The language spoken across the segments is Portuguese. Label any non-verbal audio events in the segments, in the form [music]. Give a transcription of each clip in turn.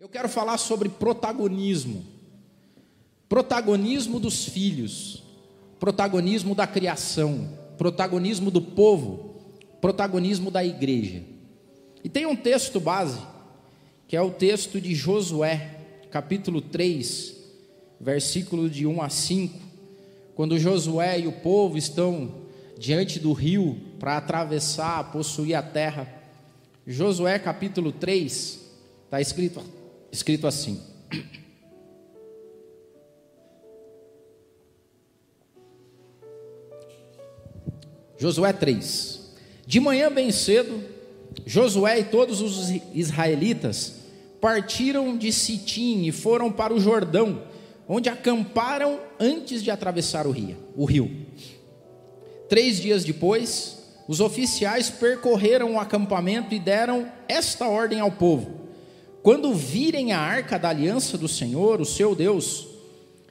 Eu quero falar sobre protagonismo. Protagonismo dos filhos, protagonismo da criação, protagonismo do povo, protagonismo da igreja. E tem um texto base, que é o texto de Josué, capítulo 3, versículo de 1 a 5, quando Josué e o povo estão diante do rio para atravessar, possuir a terra. Josué capítulo 3, está escrito, escrito assim. Josué 3. De manhã bem cedo, Josué e todos os israelitas partiram de Sitim e foram para o Jordão, onde acamparam antes de atravessar o rio. O rio. Três dias depois, os oficiais percorreram o acampamento e deram esta ordem ao povo: Quando virem a arca da aliança do Senhor, o seu Deus,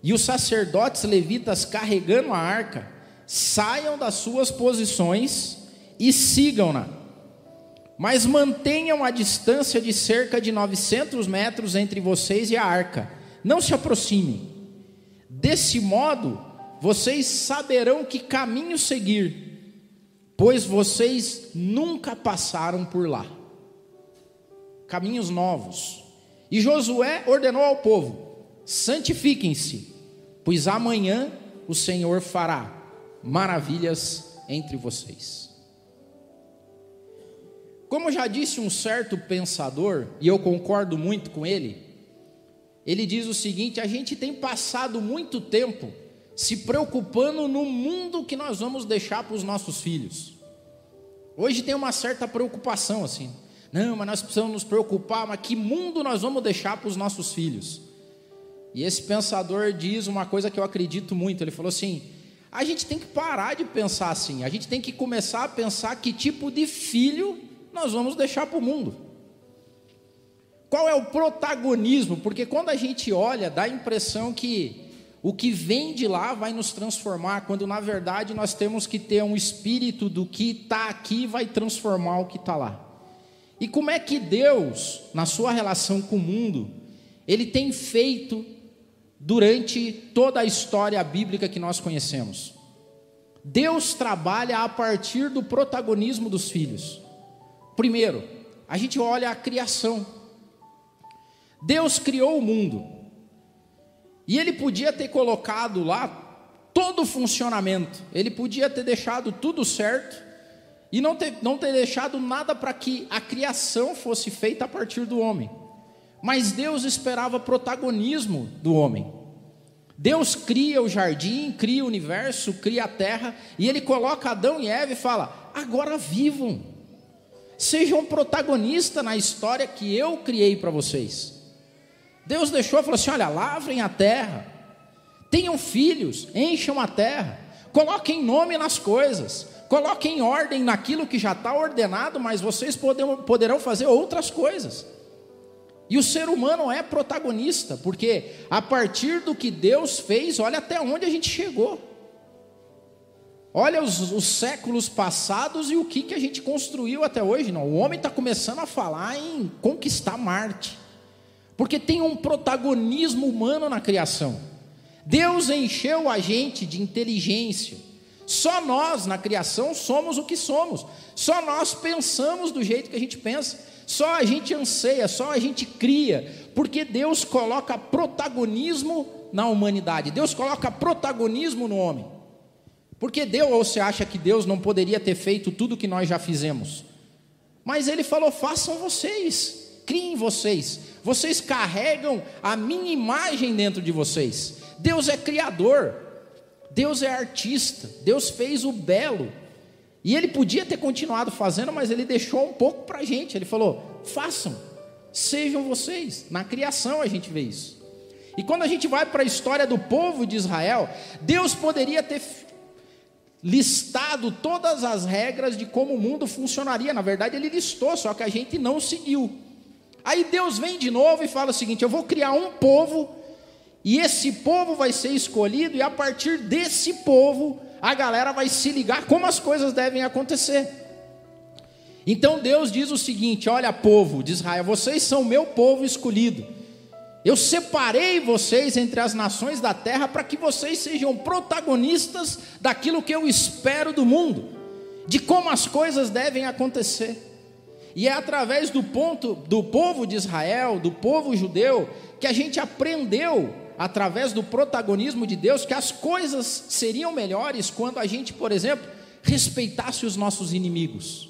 e os sacerdotes levitas carregando a arca, saiam das suas posições e sigam-na. Mas mantenham a distância de cerca de 900 metros entre vocês e a arca. Não se aproximem. Desse modo, vocês saberão que caminho seguir, pois vocês nunca passaram por lá. Caminhos novos. E Josué ordenou ao povo: santifiquem-se, pois amanhã o Senhor fará maravilhas entre vocês. Como já disse um certo pensador, e eu concordo muito com ele, ele diz o seguinte: a gente tem passado muito tempo se preocupando no mundo que nós vamos deixar para os nossos filhos. Hoje tem uma certa preocupação assim. Não, mas nós precisamos nos preocupar, mas que mundo nós vamos deixar para os nossos filhos? E esse pensador diz uma coisa que eu acredito muito. Ele falou assim: a gente tem que parar de pensar assim. A gente tem que começar a pensar que tipo de filho nós vamos deixar para o mundo. Qual é o protagonismo? Porque quando a gente olha, dá a impressão que o que vem de lá vai nos transformar, quando na verdade nós temos que ter um espírito do que está aqui vai transformar o que está lá. E como é que Deus, na sua relação com o mundo, ele tem feito durante toda a história bíblica que nós conhecemos. Deus trabalha a partir do protagonismo dos filhos. Primeiro, a gente olha a criação. Deus criou o mundo. E ele podia ter colocado lá todo o funcionamento. Ele podia ter deixado tudo certo e não ter, não ter deixado nada para que a criação fosse feita a partir do homem. Mas Deus esperava protagonismo do homem. Deus cria o jardim, cria o universo, cria a terra, e ele coloca Adão e Eva e fala: agora vivam, sejam protagonistas na história que eu criei para vocês. Deus deixou falou assim: olha, lavrem a terra, tenham filhos, encham a terra, coloquem nome nas coisas, coloquem ordem naquilo que já está ordenado, mas vocês poderão fazer outras coisas. E o ser humano é protagonista, porque a partir do que Deus fez, olha até onde a gente chegou. Olha os, os séculos passados e o que, que a gente construiu até hoje. Não, o homem está começando a falar em conquistar Marte, porque tem um protagonismo humano na criação. Deus encheu a gente de inteligência. Só nós na criação somos o que somos. Só nós pensamos do jeito que a gente pensa. Só a gente anseia, só a gente cria, porque Deus coloca protagonismo na humanidade, Deus coloca protagonismo no homem. Porque Deus, ou você acha que Deus não poderia ter feito tudo que nós já fizemos? Mas Ele falou: façam vocês, criem vocês, vocês carregam a minha imagem dentro de vocês. Deus é criador, Deus é artista, Deus fez o belo, e ele podia ter continuado fazendo, mas ele deixou um pouco para a gente. Ele falou: façam, sejam vocês. Na criação a gente vê isso. E quando a gente vai para a história do povo de Israel, Deus poderia ter listado todas as regras de como o mundo funcionaria. Na verdade, ele listou, só que a gente não seguiu. Aí Deus vem de novo e fala o seguinte: eu vou criar um povo, e esse povo vai ser escolhido, e a partir desse povo a galera vai se ligar como as coisas devem acontecer. Então Deus diz o seguinte: Olha, povo de Israel, vocês são meu povo escolhido. Eu separei vocês entre as nações da terra para que vocês sejam protagonistas daquilo que eu espero do mundo, de como as coisas devem acontecer. E é através do ponto do povo de Israel, do povo judeu, que a gente aprendeu através do protagonismo de Deus que as coisas seriam melhores quando a gente, por exemplo, respeitasse os nossos inimigos.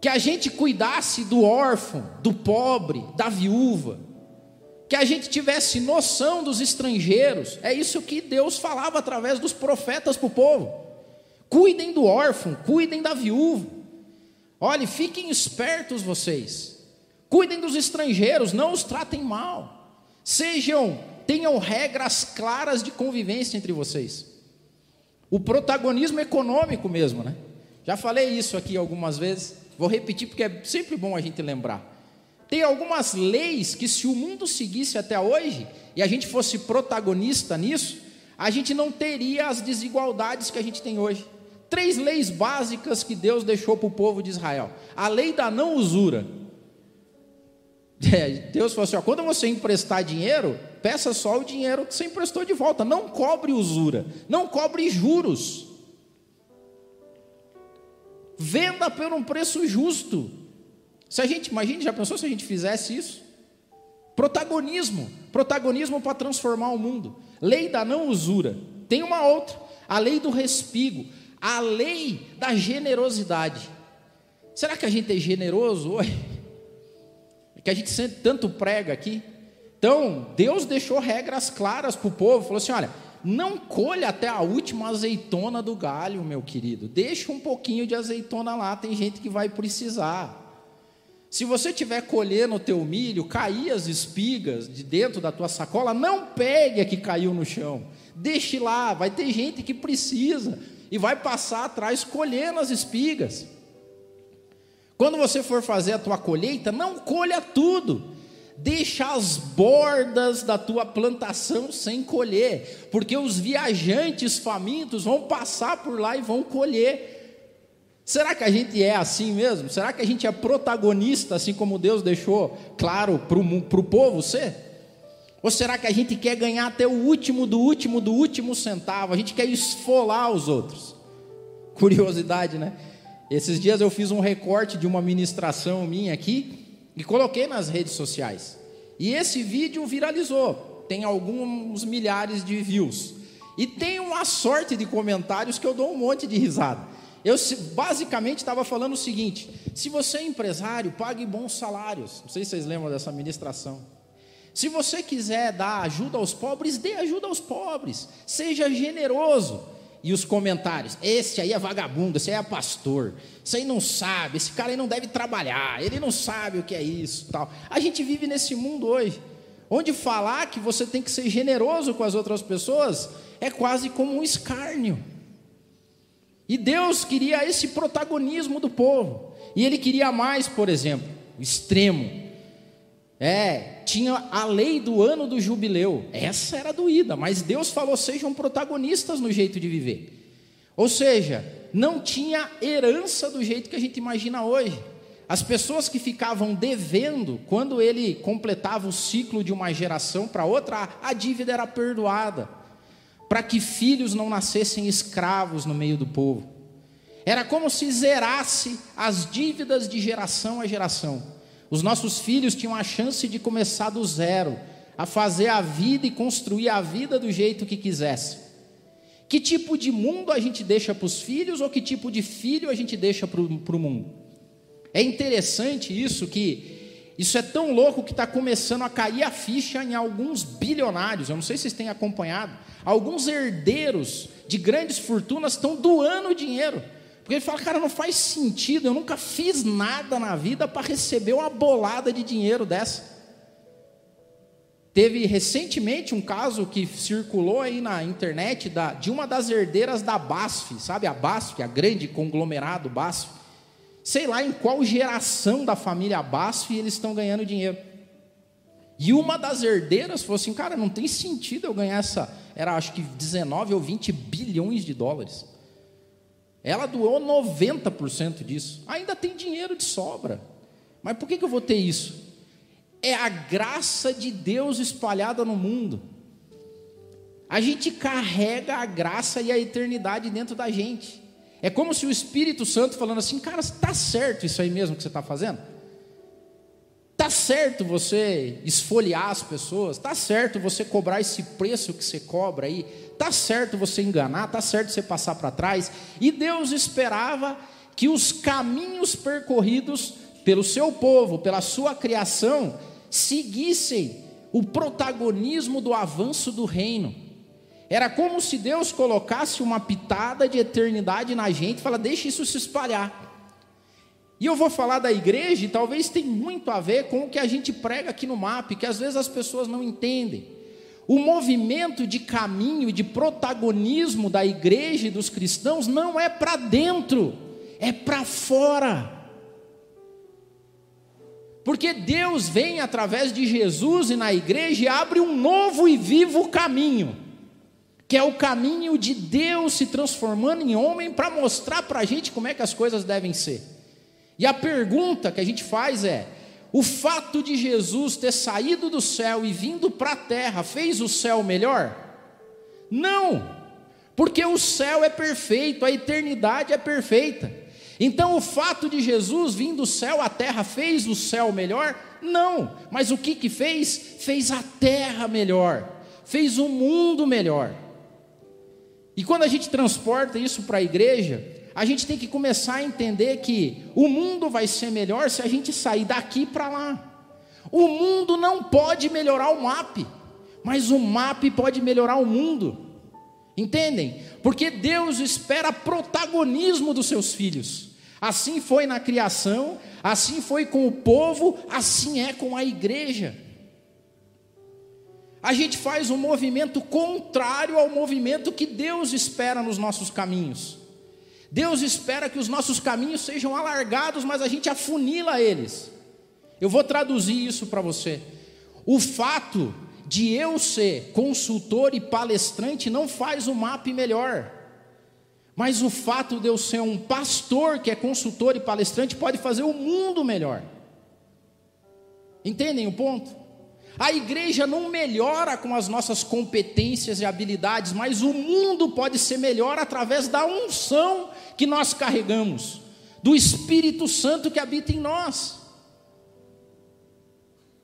Que a gente cuidasse do órfão, do pobre, da viúva. Que a gente tivesse noção dos estrangeiros. É isso que Deus falava através dos profetas para o povo. Cuidem do órfão, cuidem da viúva. Olhe, fiquem espertos vocês. Cuidem dos estrangeiros, não os tratem mal. Sejam, tenham regras claras de convivência entre vocês. O protagonismo econômico mesmo, né? Já falei isso aqui algumas vezes. Vou repetir porque é sempre bom a gente lembrar. Tem algumas leis que se o mundo seguisse até hoje e a gente fosse protagonista nisso, a gente não teria as desigualdades que a gente tem hoje três leis básicas que Deus deixou para o povo de Israel. A lei da não usura. É, Deus falou assim: ó, quando você emprestar dinheiro, peça só o dinheiro que você emprestou de volta. Não cobre usura, não cobre juros. Venda por um preço justo. Se a gente, imagine, já pensou se a gente fizesse isso? Protagonismo, protagonismo para transformar o mundo. Lei da não usura. Tem uma outra, a lei do respigo a lei da generosidade. Será que a gente é generoso hoje? [laughs] Que a gente sempre tanto prega aqui. Então, Deus deixou regras claras para o povo, falou assim: olha, não colha até a última azeitona do galho, meu querido. Deixa um pouquinho de azeitona lá, tem gente que vai precisar. Se você tiver colhendo o teu milho, cair as espigas de dentro da tua sacola, não pegue a que caiu no chão. Deixe lá, vai ter gente que precisa e vai passar atrás colhendo as espigas. Quando você for fazer a tua colheita, não colha tudo. Deixa as bordas da tua plantação sem colher, porque os viajantes famintos vão passar por lá e vão colher. Será que a gente é assim mesmo? Será que a gente é protagonista, assim como Deus deixou claro para o povo ser? Ou será que a gente quer ganhar até o último do último do último centavo? A gente quer esfolar os outros. Curiosidade, né? Esses dias eu fiz um recorte de uma ministração minha aqui e coloquei nas redes sociais. E esse vídeo viralizou, tem alguns milhares de views. E tem uma sorte de comentários que eu dou um monte de risada. Eu basicamente estava falando o seguinte: se você é empresário, pague bons salários. Não sei se vocês lembram dessa ministração. Se você quiser dar ajuda aos pobres, dê ajuda aos pobres. Seja generoso. E os comentários: esse aí é vagabundo, esse aí é pastor, esse aí não sabe, esse cara aí não deve trabalhar, ele não sabe o que é isso, tal. A gente vive nesse mundo hoje, onde falar que você tem que ser generoso com as outras pessoas é quase como um escárnio. E Deus queria esse protagonismo do povo. E Ele queria mais, por exemplo, o extremo. É, tinha a lei do ano do jubileu. Essa era doída, mas Deus falou: sejam protagonistas no jeito de viver. Ou seja, não tinha herança do jeito que a gente imagina hoje. As pessoas que ficavam devendo, quando ele completava o ciclo de uma geração para outra, a dívida era perdoada, para que filhos não nascessem escravos no meio do povo. Era como se zerasse as dívidas de geração a geração. Os nossos filhos tinham a chance de começar do zero, a fazer a vida e construir a vida do jeito que quisesse. Que tipo de mundo a gente deixa para os filhos ou que tipo de filho a gente deixa para o mundo? É interessante isso que isso é tão louco que está começando a cair a ficha em alguns bilionários. Eu não sei se vocês têm acompanhado. Alguns herdeiros de grandes fortunas estão doando dinheiro porque ele fala, cara, não faz sentido, eu nunca fiz nada na vida para receber uma bolada de dinheiro dessa. Teve recentemente um caso que circulou aí na internet da, de uma das herdeiras da BASF, sabe a BASF, a grande conglomerado BASF. Sei lá em qual geração da família BASF eles estão ganhando dinheiro. E uma das herdeiras falou assim: cara, não tem sentido eu ganhar essa. Era acho que 19 ou 20 bilhões de dólares. Ela doou 90% disso. Ainda tem dinheiro de sobra. Mas por que, que eu vou ter isso? É a graça de Deus espalhada no mundo. A gente carrega a graça e a eternidade dentro da gente. É como se o Espírito Santo falando assim, cara, está certo isso aí mesmo que você está fazendo? Está certo você esfoliar as pessoas? Está certo você cobrar esse preço que você cobra aí? Está certo você enganar? Está certo você passar para trás? E Deus esperava que os caminhos percorridos pelo seu povo, pela sua criação, seguissem o protagonismo do avanço do reino. Era como se Deus colocasse uma pitada de eternidade na gente e fala: deixa isso se espalhar. E eu vou falar da igreja, e talvez tenha muito a ver com o que a gente prega aqui no MAP, que às vezes as pessoas não entendem. O movimento de caminho, de protagonismo da igreja e dos cristãos não é para dentro, é para fora. Porque Deus vem através de Jesus e na igreja e abre um novo e vivo caminho, que é o caminho de Deus se transformando em homem para mostrar para a gente como é que as coisas devem ser. E a pergunta que a gente faz é: o fato de Jesus ter saído do céu e vindo para a terra fez o céu melhor? Não, porque o céu é perfeito, a eternidade é perfeita. Então o fato de Jesus vir do céu à terra fez o céu melhor? Não, mas o que que fez? Fez a terra melhor, fez o mundo melhor. E quando a gente transporta isso para a igreja, a gente tem que começar a entender que o mundo vai ser melhor se a gente sair daqui para lá. O mundo não pode melhorar o MAP, mas o MAP pode melhorar o mundo. Entendem? Porque Deus espera protagonismo dos seus filhos. Assim foi na criação, assim foi com o povo, assim é com a igreja. A gente faz um movimento contrário ao movimento que Deus espera nos nossos caminhos. Deus espera que os nossos caminhos sejam alargados, mas a gente afunila eles. Eu vou traduzir isso para você. O fato de eu ser consultor e palestrante não faz o MAP melhor. Mas o fato de eu ser um pastor que é consultor e palestrante pode fazer o mundo melhor. Entendem o ponto? A igreja não melhora com as nossas competências e habilidades, mas o mundo pode ser melhor através da unção que nós carregamos, do Espírito Santo que habita em nós.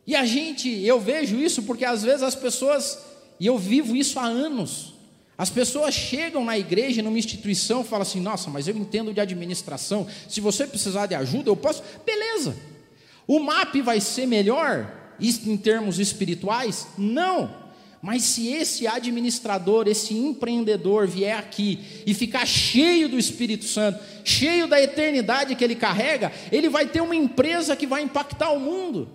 E a gente, eu vejo isso porque às vezes as pessoas, e eu vivo isso há anos, as pessoas chegam na igreja, numa instituição, e falam assim: nossa, mas eu entendo de administração, se você precisar de ajuda, eu posso. Beleza, o MAP vai ser melhor em termos espirituais? Não. Mas se esse administrador, esse empreendedor vier aqui e ficar cheio do Espírito Santo, cheio da eternidade que ele carrega, ele vai ter uma empresa que vai impactar o mundo.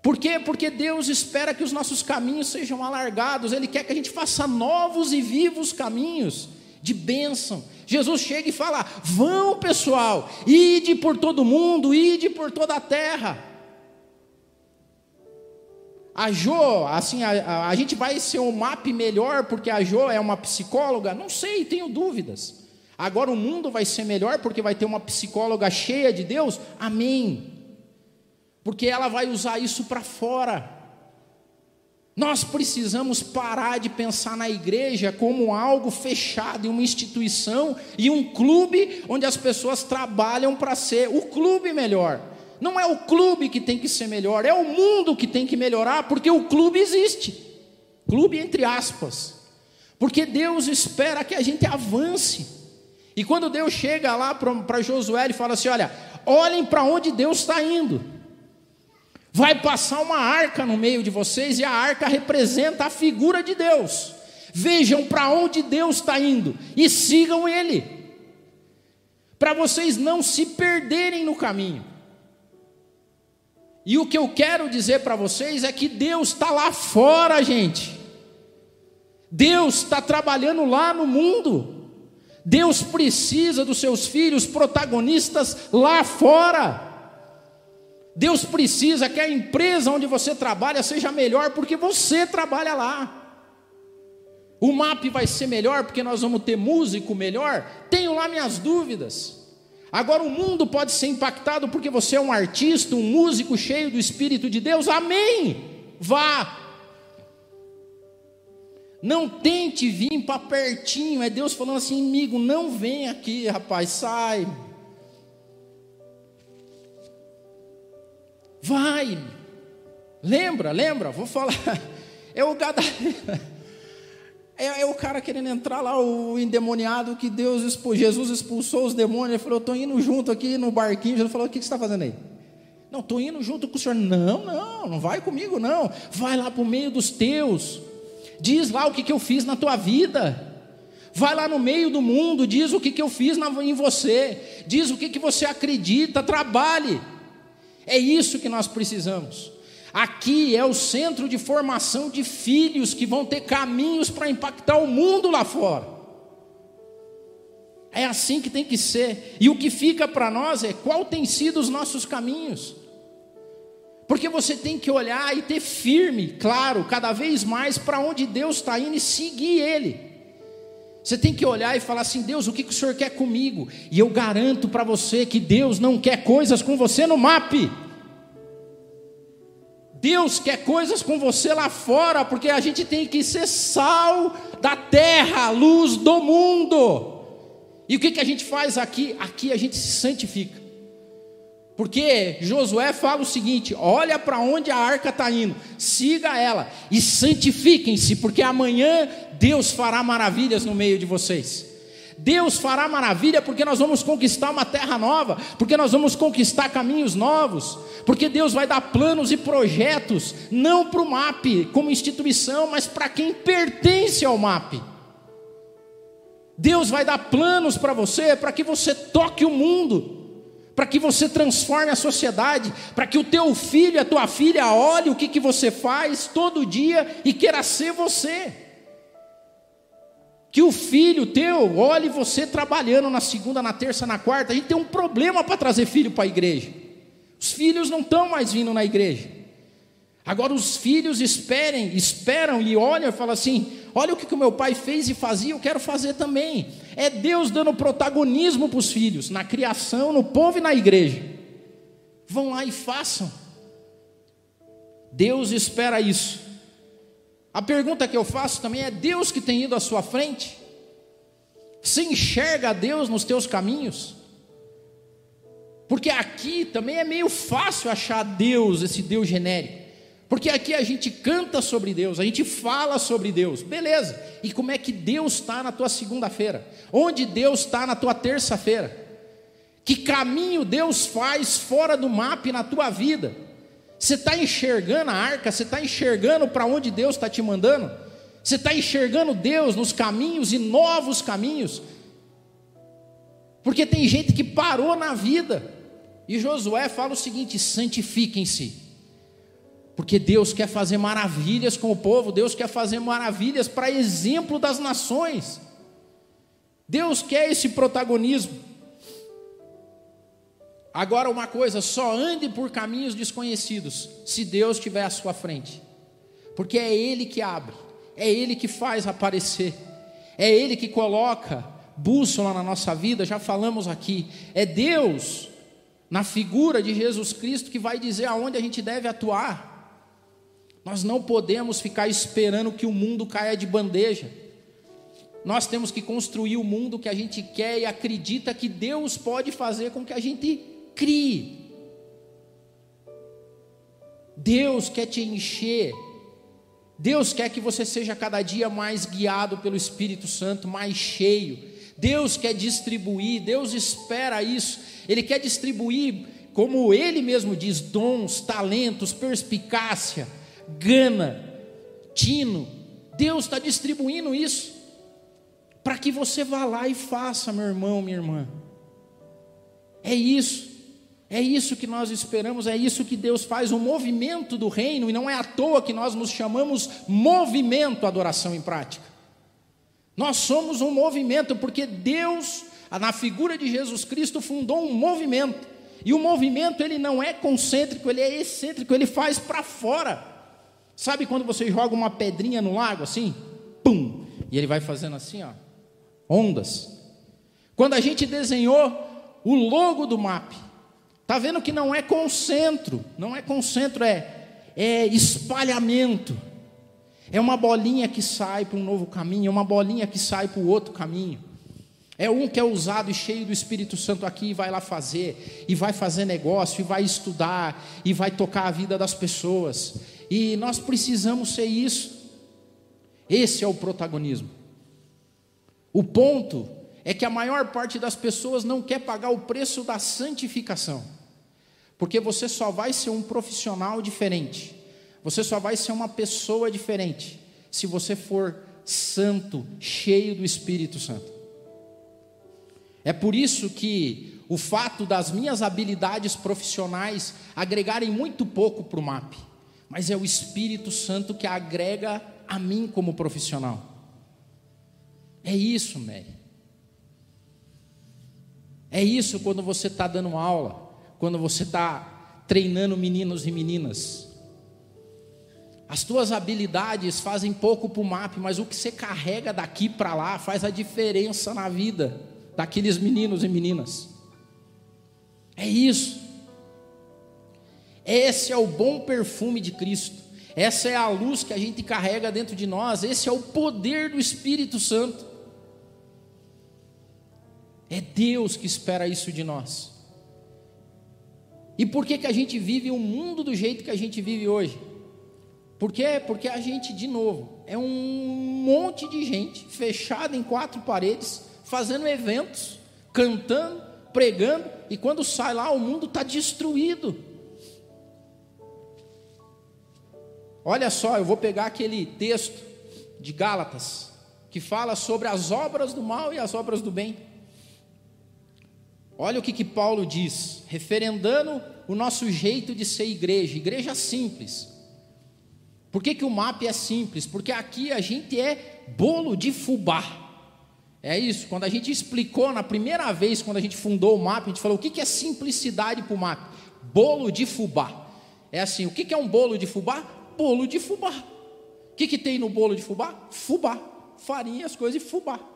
Por quê? Porque Deus espera que os nossos caminhos sejam alargados, Ele quer que a gente faça novos e vivos caminhos de bênção. Jesus chega e fala: vão pessoal, ide por todo mundo, ide por toda a terra. A Jo, assim, a, a, a, gente vai ser um MAP melhor porque a Jo é uma psicóloga? Não sei, tenho dúvidas. Agora o mundo vai ser melhor porque vai ter uma psicóloga cheia de Deus? Amém. Porque ela vai usar isso para fora. Nós precisamos parar de pensar na igreja como algo fechado, uma instituição e um clube onde as pessoas trabalham para ser o clube melhor. Não é o clube que tem que ser melhor, é o mundo que tem que melhorar, porque o clube existe. Clube entre aspas. Porque Deus espera que a gente avance. E quando Deus chega lá para Josué e fala assim: Olha, olhem para onde Deus está indo. Vai passar uma arca no meio de vocês, e a arca representa a figura de Deus. Vejam para onde Deus está indo e sigam Ele, para vocês não se perderem no caminho. E o que eu quero dizer para vocês é que Deus está lá fora, gente. Deus está trabalhando lá no mundo. Deus precisa dos seus filhos protagonistas lá fora. Deus precisa que a empresa onde você trabalha seja melhor porque você trabalha lá. O MAP vai ser melhor porque nós vamos ter músico melhor? Tenho lá minhas dúvidas. Agora o mundo pode ser impactado porque você é um artista, um músico cheio do Espírito de Deus. Amém. Vá. Não tente vir para pertinho. É Deus falando assim, amigo, não vem aqui, rapaz, sai. Vai. Lembra, lembra? Vou falar. [laughs] É o gadareno. [laughs] É, é, o cara querendo entrar lá, o endemoniado que Deus Jesus expulsou os demônios. Ele falou: estou indo junto aqui no barquinho. Jesus falou: O que, que você está fazendo aí? Não, estou indo junto com o senhor. Não, não, não vai comigo, não. Vai lá para o meio dos teus. Diz lá o que, que eu fiz na tua vida. Vai lá no meio do mundo, diz o que, que eu fiz na, em você. Diz o que, que você acredita, trabalhe. É isso que nós precisamos. Aqui é o centro de formação de filhos que vão ter caminhos para impactar o mundo lá fora. É assim que tem que ser. E o que fica para nós é qual tem sido os nossos caminhos. Porque você tem que olhar e ter firme, claro, cada vez mais para onde Deus está indo e seguir Ele. Você tem que olhar e falar assim: Deus, o que, que o Senhor quer comigo? E eu garanto para você que Deus não quer coisas com você no MAP. Deus quer coisas com você lá fora, porque a gente tem que ser sal da terra, luz do mundo. E o que, que a gente faz aqui? Aqui a gente se santifica. Porque Josué fala o seguinte: olha para onde a arca está indo, siga ela e santifiquem-se, porque amanhã Deus fará maravilhas no meio de vocês. Deus fará maravilha porque nós vamos conquistar uma terra nova, porque nós vamos conquistar caminhos novos, porque Deus vai dar planos e projetos, não para o MAP como instituição, mas para quem pertence ao MAP. Deus vai dar planos para você, para que você toque o mundo, para que você transforme a sociedade, para que o teu filho, a tua filha olhe o que, que você faz todo dia e queira ser você. Que o filho teu olhe você trabalhando na segunda, na terça, na quarta. A gente tem um problema para trazer filho para a igreja. Os filhos não estão mais vindo na igreja. Agora os filhos esperem, esperam e olham e falam assim: olha o que o meu pai fez e fazia, eu quero fazer também. É Deus dando protagonismo para os filhos, na criação, no povo e na igreja. Vão lá e façam. Deus espera isso. A pergunta que eu faço também é: Deus que tem ido à sua frente? Você enxerga a Deus nos teus caminhos? Porque aqui também é meio fácil achar Deus, esse Deus genérico. Porque aqui a gente canta sobre Deus, a gente fala sobre Deus, beleza. E como é que Deus está na tua segunda-feira? Onde Deus está na tua terça-feira? Que caminho Deus faz fora do mapa na tua vida? Você está enxergando a arca? Você está enxergando para onde Deus está te mandando? Você está enxergando Deus nos caminhos e novos caminhos? Porque tem gente que parou na vida. E Josué fala o seguinte: santifiquem-se. Porque Deus quer fazer maravilhas com o povo, Deus quer fazer maravilhas para exemplo das nações. Deus quer esse protagonismo. Agora, uma coisa, só ande por caminhos desconhecidos, se Deus estiver à sua frente, porque é Ele que abre, é Ele que faz aparecer, é Ele que coloca bússola na nossa vida, já falamos aqui, é Deus, na figura de Jesus Cristo, que vai dizer aonde a gente deve atuar. Nós não podemos ficar esperando que o mundo caia de bandeja. Nós temos que construir o mundo que a gente quer e acredita que Deus pode fazer com que a gente crie. Deus quer te encher. Deus quer que você seja cada dia mais guiado pelo Espírito Santo, mais cheio. Deus quer distribuir, Deus espera isso. Ele quer distribuir, como ele mesmo diz, dons, talentos, perspicácia, gana, tino. Deus está distribuindo isso para que você vá lá e faça, meu irmão, minha irmã. É isso. É isso que nós esperamos, é isso que Deus faz, o movimento do reino, e não é à toa que nós nos chamamos movimento adoração em prática. Nós somos um movimento, porque Deus, na figura de Jesus Cristo, fundou um movimento. E o movimento ele não é concêntrico, ele é excêntrico, ele faz para fora. Sabe quando você joga uma pedrinha no lago assim? Pum! E ele vai fazendo assim, ó, ondas. Quando a gente desenhou o logo do MAP, tá vendo que não é concentro, não é concentro, é é espalhamento. É uma bolinha que sai para um novo caminho, é uma bolinha que sai para o outro caminho. É um que é usado e cheio do Espírito Santo aqui e vai lá fazer, e vai fazer negócio, e vai estudar, e vai tocar a vida das pessoas. E nós precisamos ser isso. Esse é o protagonismo. O ponto é que a maior parte das pessoas não quer pagar o preço da santificação, porque você só vai ser um profissional diferente, você só vai ser uma pessoa diferente, se você for santo, cheio do Espírito Santo. É por isso que o fato das minhas habilidades profissionais agregarem muito pouco para o MAP, mas é o Espírito Santo que agrega a mim como profissional. É isso, Mary. É isso quando você está dando aula, quando você está treinando meninos e meninas. As tuas habilidades fazem pouco para o MAP, mas o que você carrega daqui para lá faz a diferença na vida daqueles meninos e meninas. É isso. Esse é o bom perfume de Cristo. Essa é a luz que a gente carrega dentro de nós. Esse é o poder do Espírito Santo. É Deus que espera isso de nós. E por que, que a gente vive o um mundo do jeito que a gente vive hoje? Por quê? Porque a gente, de novo, é um monte de gente fechada em quatro paredes, fazendo eventos, cantando, pregando, e quando sai lá, o mundo está destruído. Olha só, eu vou pegar aquele texto de Gálatas, que fala sobre as obras do mal e as obras do bem. Olha o que, que Paulo diz, referendando o nosso jeito de ser igreja, igreja simples. Por que, que o MAP é simples? Porque aqui a gente é bolo de fubá. É isso, quando a gente explicou na primeira vez, quando a gente fundou o MAP, a gente falou o que, que é simplicidade para o MAP? Bolo de fubá. É assim, o que, que é um bolo de fubá? Bolo de fubá. O que, que tem no bolo de fubá? Fubá. Farinha, as coisas e fubá.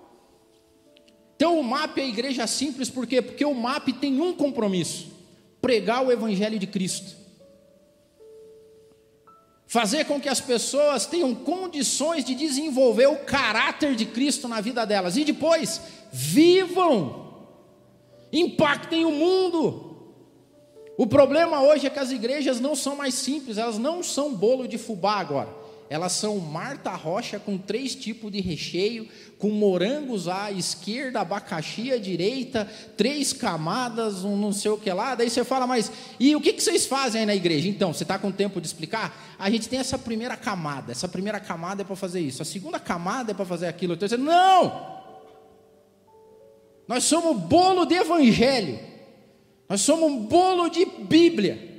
Então o MAP é a igreja simples, por quê? Porque o MAP tem um compromisso: pregar o Evangelho de Cristo. Fazer com que as pessoas tenham condições de desenvolver o caráter de Cristo na vida delas. E depois, vivam, impactem o mundo. O problema hoje é que as igrejas não são mais simples, elas não são bolo de fubá agora. Elas são Marta Rocha com três tipos de recheio, com morangos à esquerda, abacaxi à direita, três camadas, um não sei o que lá. Daí você fala, mas e o que, que vocês fazem aí na igreja? Então, você está com tempo de explicar? A gente tem essa primeira camada. Essa primeira camada é para fazer isso. A segunda camada é para fazer aquilo. A terceira, não! Nós somos bolo de evangelho. Nós somos um bolo de Bíblia.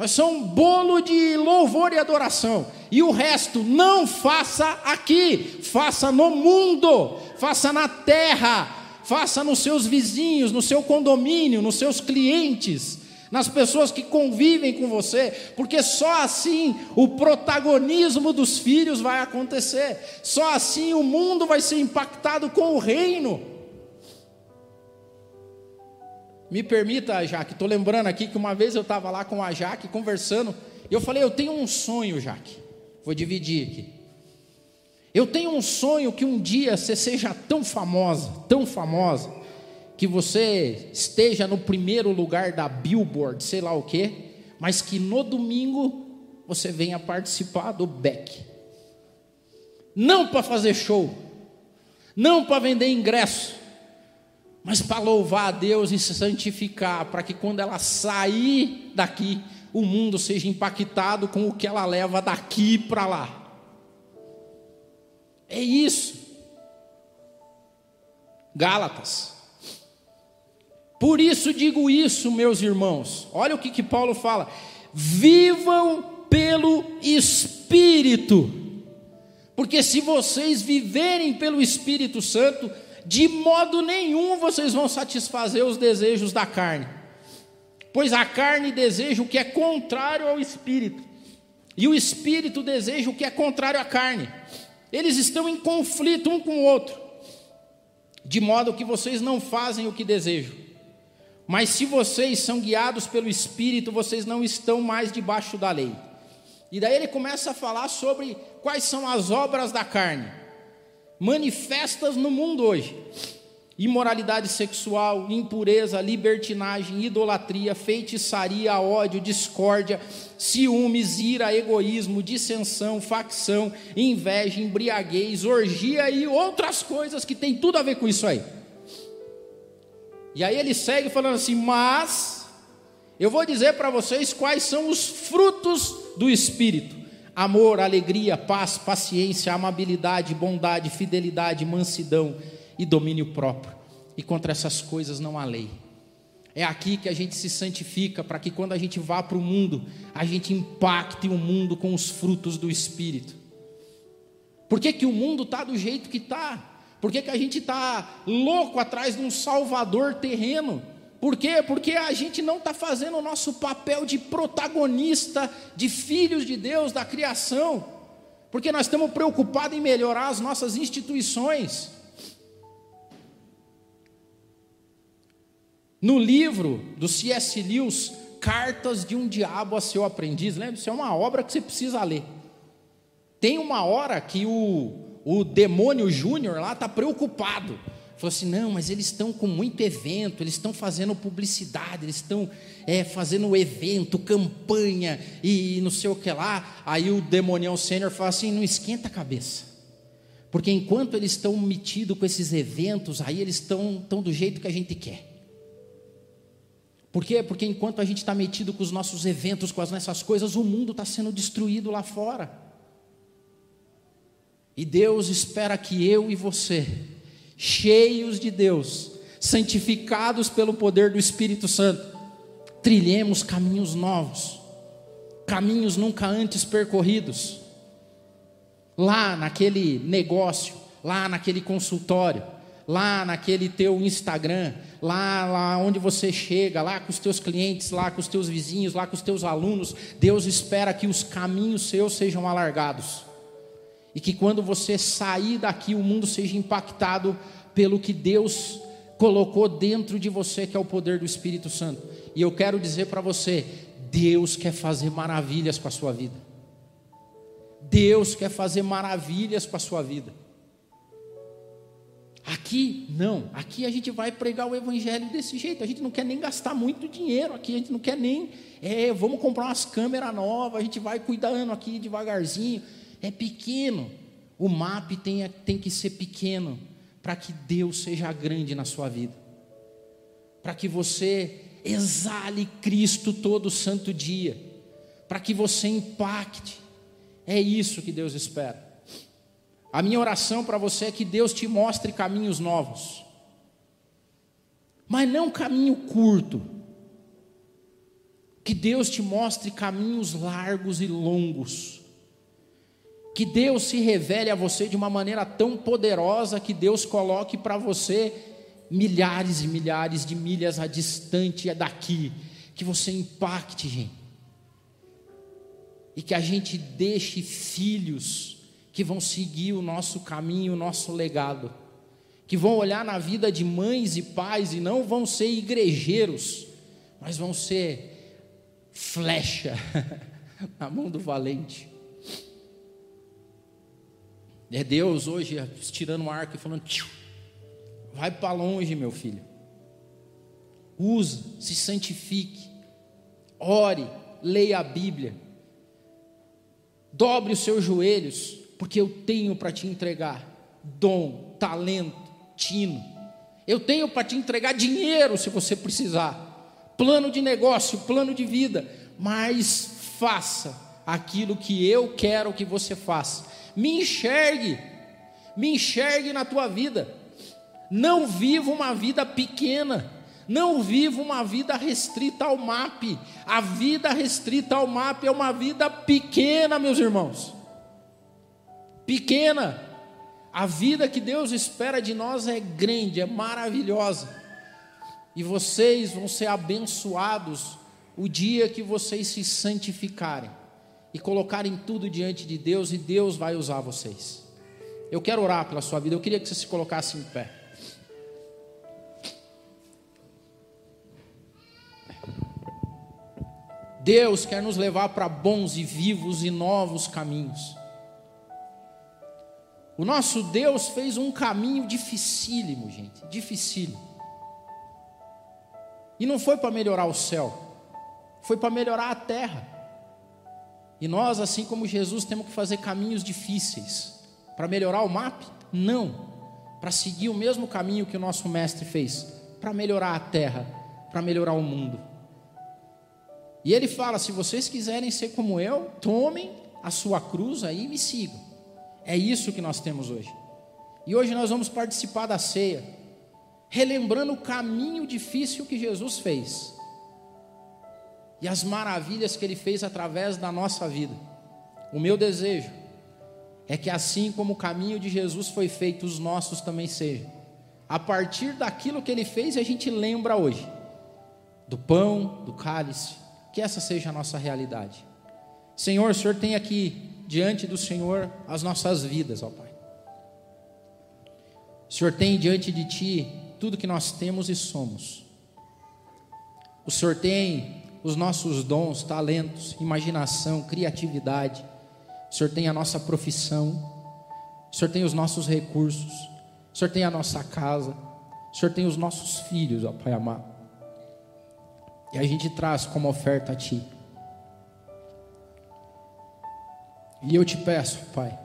Nós somos um bolo de louvor e adoração. E o resto não faça aqui, faça no mundo, faça na terra, faça nos seus vizinhos, no seu condomínio, nos seus clientes, nas pessoas que convivem com você, porque só assim o protagonismo dos filhos vai acontecer, só assim o mundo vai ser impactado com o reino. Me permita, Jaque, estou lembrando aqui que uma vez eu estava lá com a Jaque conversando, e eu falei: Eu tenho um sonho, Jaque. Vou dividir aqui. Eu tenho um sonho que um dia você seja tão famosa, tão famosa, que você esteja no primeiro lugar da Billboard, sei lá o quê, mas que no domingo você venha participar do Beck. Não para fazer show, não para vender ingresso, mas para louvar a Deus e se santificar, para que quando ela sair daqui, o mundo seja impactado com o que ela leva daqui para lá. É isso. Gálatas. Por isso digo isso, meus irmãos. Olha o que, que Paulo fala: vivam pelo Espírito, porque se vocês viverem pelo Espírito Santo, de modo nenhum vocês vão satisfazer os desejos da carne, pois a carne deseja o que é contrário ao espírito, e o espírito deseja o que é contrário à carne. Eles estão em conflito um com o outro, de modo que vocês não fazem o que desejam. Mas se vocês são guiados pelo Espírito, vocês não estão mais debaixo da lei. E daí ele começa a falar sobre quais são as obras da carne, manifestas no mundo hoje: imoralidade sexual, impureza, libertinagem, idolatria, feitiçaria, ódio, discórdia, ciúmes, ira, egoísmo, dissensão, facção, inveja, embriaguez, orgia e outras coisas que tem tudo a ver com isso aí. E aí ele segue falando assim: Mas eu vou dizer para vocês quais são os frutos do Espírito: amor, alegria, paz, paciência, amabilidade, bondade, fidelidade, mansidão e domínio próprio. E contra essas coisas não há lei. É aqui que a gente se santifica, para que quando a gente vá para o mundo, a gente impacte o mundo com os frutos do Espírito. Por que, que o mundo está do jeito que está? Por que, que a gente está louco atrás de um salvador terreno? Por quê? Porque a gente não está fazendo o nosso papel de protagonista, de filhos de Deus, da criação. Porque nós estamos preocupados em melhorar as nossas instituições. No livro do C.S. Lewis, Cartas de um Diabo a Seu Aprendiz, lembra? Isso é uma obra que você precisa ler. Tem uma hora que o, o demônio júnior lá está preocupado. Falou assim: não, mas eles estão com muito evento, eles estão fazendo publicidade, eles estão é, fazendo evento, campanha e não sei o que lá. Aí o demonião sênior fala assim: não esquenta a cabeça. Porque enquanto eles estão metidos com esses eventos, aí eles estão, estão do jeito que a gente quer. Por quê? Porque enquanto a gente está metido com os nossos eventos, com as nossas coisas, o mundo está sendo destruído lá fora. E Deus espera que eu e você, cheios de Deus, santificados pelo poder do Espírito Santo, trilhemos caminhos novos, caminhos nunca antes percorridos. Lá naquele negócio, lá naquele consultório, lá naquele teu Instagram, lá, lá onde você chega, lá com os teus clientes, lá com os teus vizinhos, lá com os teus alunos, Deus espera que os caminhos seus sejam alargados e que quando você sair daqui, o mundo seja impactado pelo que Deus colocou dentro de você, que é o poder do Espírito Santo. E eu quero dizer para você: Deus quer fazer maravilhas com a sua vida. Deus quer fazer maravilhas com a sua vida. Aqui, não. Aqui a gente vai pregar o evangelho desse jeito. A gente não quer nem gastar muito dinheiro aqui. A gente não quer nem. É, vamos comprar umas câmeras novas. A gente vai cuidando aqui devagarzinho é pequeno. O MAP tem, tem que ser pequeno para que Deus seja grande na sua vida. Para que você exale Cristo todo santo dia. Para que você impacte. É isso que Deus espera. A minha oração para você é que Deus te mostre caminhos novos. Mas não caminho curto. Que Deus te mostre caminhos largos e longos que Deus se revele a você de uma maneira tão poderosa que Deus coloque para você milhares e milhares de milhas a distante daqui, que você impacte, gente. E que a gente deixe filhos que vão seguir o nosso caminho, o nosso legado, que vão olhar na vida de mães e pais e não vão ser igrejeiros, mas vão ser flecha [laughs] na mão do valente. É Deus hoje tirando um arco e falando: vai para longe, meu filho. Usa, se santifique, ore, leia a Bíblia, dobre os seus joelhos, porque eu tenho para te entregar dom, talento, tino. Eu tenho para te entregar dinheiro se você precisar, plano de negócio, plano de vida, mas faça aquilo que eu quero que você faça me enxergue, me enxergue na tua vida. Não viva uma vida pequena, não viva uma vida restrita ao MAP. A vida restrita ao MAP é uma vida pequena, meus irmãos. Pequena. A vida que Deus espera de nós é grande, é maravilhosa. E vocês vão ser abençoados o dia que vocês se santificarem e colocarem tudo diante de Deus e Deus vai usar vocês. Eu quero orar pela sua vida. Eu queria que você se colocasse em pé. Deus quer nos levar para bons e vivos e novos caminhos. O nosso Deus fez um caminho dificílimo, gente, dificílimo. E não foi para melhorar o céu, foi para melhorar a terra. E nós, assim como Jesus, temos que fazer caminhos difíceis para melhorar o mapa? Não, para seguir o mesmo caminho que o nosso mestre fez, para melhorar a terra, para melhorar o mundo. E ele fala: se vocês quiserem ser como eu, tomem a sua cruz aí e me sigam. É isso que nós temos hoje. E hoje nós vamos participar da ceia, relembrando o caminho difícil que Jesus fez e as maravilhas que ele fez através da nossa vida. O meu desejo é que assim como o caminho de Jesus foi feito, os nossos também sejam. A partir daquilo que ele fez, a gente lembra hoje do pão, do cálice, que essa seja a nossa realidade. Senhor, o Senhor tem aqui diante do Senhor as nossas vidas, ó Pai. O Senhor tem diante de Ti tudo que nós temos e somos. O Senhor tem os nossos dons, talentos, imaginação, criatividade. O Senhor tem a nossa profissão. O Senhor tem os nossos recursos. O Senhor tem a nossa casa. O Senhor tem os nossos filhos, ó Pai amado. E a gente traz como oferta a Ti. E eu te peço, Pai,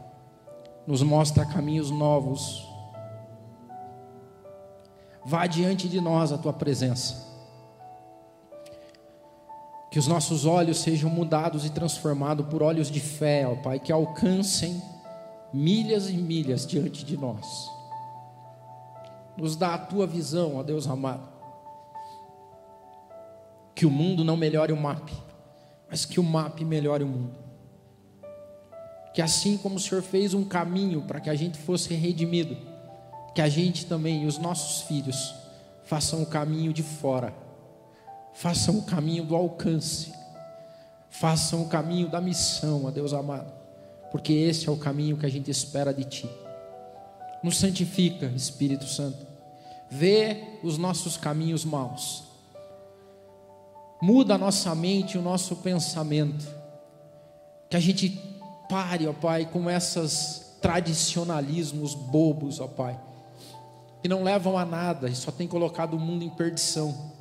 nos mostra caminhos novos. Vá diante de nós a Tua presença. Que os nossos olhos sejam mudados e transformados por olhos de fé, ó Pai, que alcancem milhas e milhas diante de nós. Nos dá a Tua visão, ó Deus amado que o mundo não melhore o MAP, mas que o MAP melhore o mundo. Que assim como o Senhor fez um caminho para que a gente fosse redimido, que a gente também e os nossos filhos façam o caminho de fora, façam o caminho do alcance, façam o caminho da missão, a Deus amado, porque esse é o caminho que a gente espera de Ti. Nos santifica, Espírito Santo, vê os nossos caminhos maus Muda a nossa mente, o nosso pensamento. Que a gente pare, ó Pai, com esses tradicionalismos bobos, ó Pai, que não levam a nada e só tem colocado o mundo em perdição.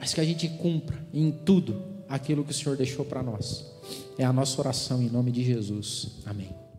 Mas que a gente cumpra em tudo aquilo que o Senhor deixou para nós. É a nossa oração em nome de Jesus. Amém.